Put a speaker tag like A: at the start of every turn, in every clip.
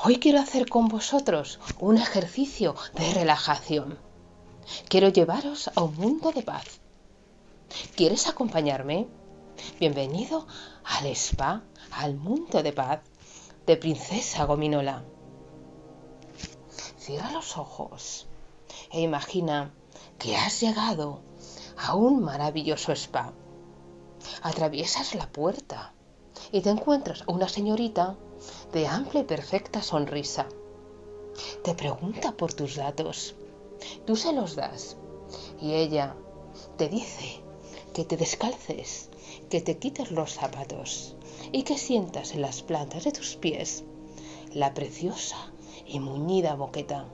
A: Hoy quiero hacer con vosotros un ejercicio de relajación. Quiero llevaros a un mundo de paz. ¿Quieres acompañarme? Bienvenido al spa, al mundo de paz de Princesa Gominola. Cierra los ojos e imagina que has llegado a un maravilloso spa. Atraviesas la puerta y te encuentras una señorita de amplia y perfecta sonrisa. Te pregunta por tus datos. Tú se los das y ella te dice que te descalces, que te quites los zapatos y que sientas en las plantas de tus pies la preciosa y muñida boqueta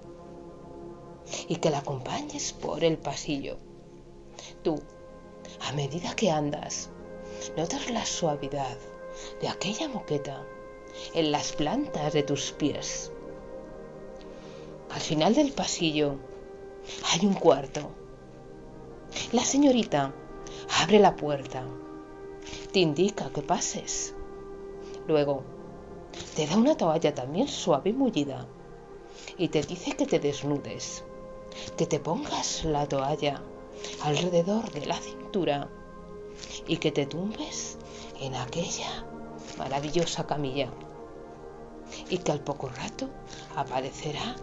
A: y que la acompañes por el pasillo. Tú, a medida que andas, notas la suavidad de aquella moqueta en las plantas de tus pies. Al final del pasillo hay un cuarto. La señorita abre la puerta, te indica que pases. Luego te da una toalla también suave y mullida y te dice que te desnudes, que te pongas la toalla alrededor de la cintura y que te tumbes en aquella maravillosa camilla y que al poco rato aparecerá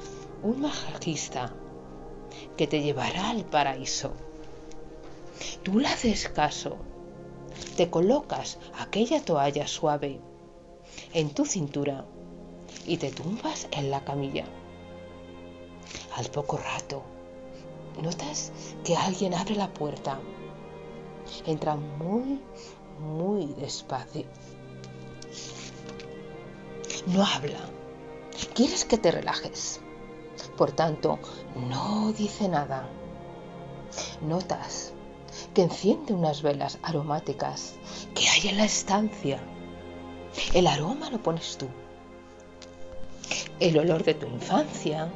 A: un masajista que te llevará al paraíso. Tú le haces caso, te colocas aquella toalla suave en tu cintura y te tumbas en la camilla. Al poco rato, notas que alguien abre la puerta. Entra muy, muy despacio no habla. Quieres que te relajes. Por tanto, no dice nada. Notas que enciende unas velas aromáticas que hay en la estancia. El aroma lo pones tú. El olor de tu infancia,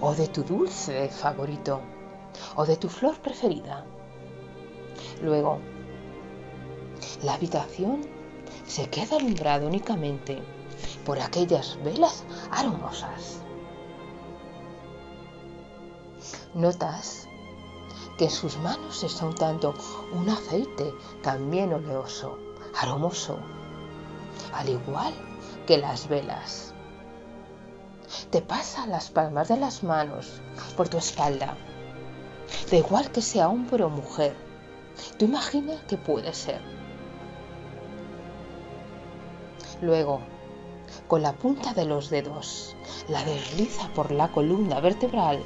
A: o de tu dulce favorito, o de tu flor preferida. Luego, la habitación se queda alumbrada únicamente por aquellas velas aromosas. Notas que en sus manos está un tanto un aceite también oleoso, aromoso, al igual que las velas. Te pasa las palmas de las manos por tu espalda. Da igual que sea hombre o mujer, tú imaginas que puede ser. Luego con la punta de los dedos, la desliza por la columna vertebral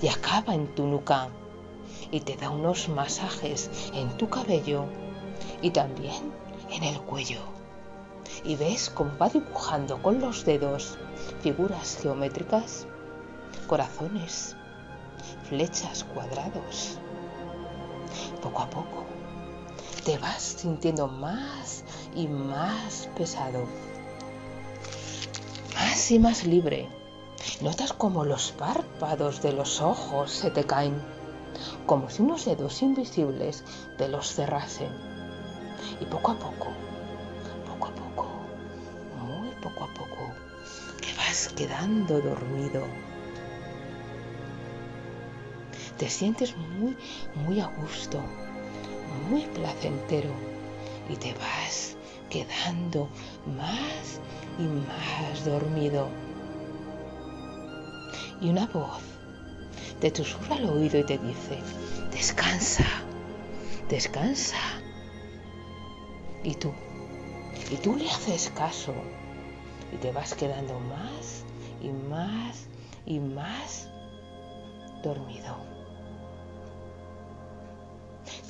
A: y acaba en tu nuca y te da unos masajes en tu cabello y también en el cuello. Y ves cómo va dibujando con los dedos figuras geométricas, corazones, flechas, cuadrados. Poco a poco te vas sintiendo más y más pesado más y más libre. Notas como los párpados de los ojos se te caen, como si unos dedos invisibles te los cerrasen. Y poco a poco, poco a poco, muy poco a poco, te vas quedando dormido. Te sientes muy, muy a gusto, muy placentero y te vas quedando más y más dormido. Y una voz te susurra al oído y te dice, descansa, descansa. Y tú, y tú le haces caso y te vas quedando más y más y más dormido.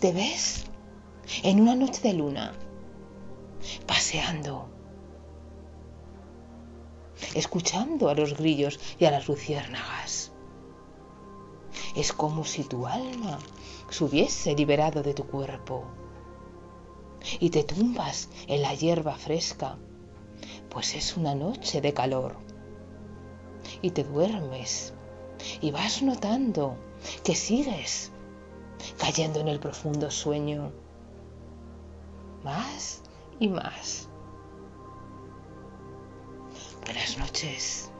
A: Te ves en una noche de luna, paseando escuchando a los grillos y a las luciérnagas. Es como si tu alma se hubiese liberado de tu cuerpo y te tumbas en la hierba fresca, pues es una noche de calor. Y te duermes y vas notando que sigues cayendo en el profundo sueño, más y más. Buenas noches.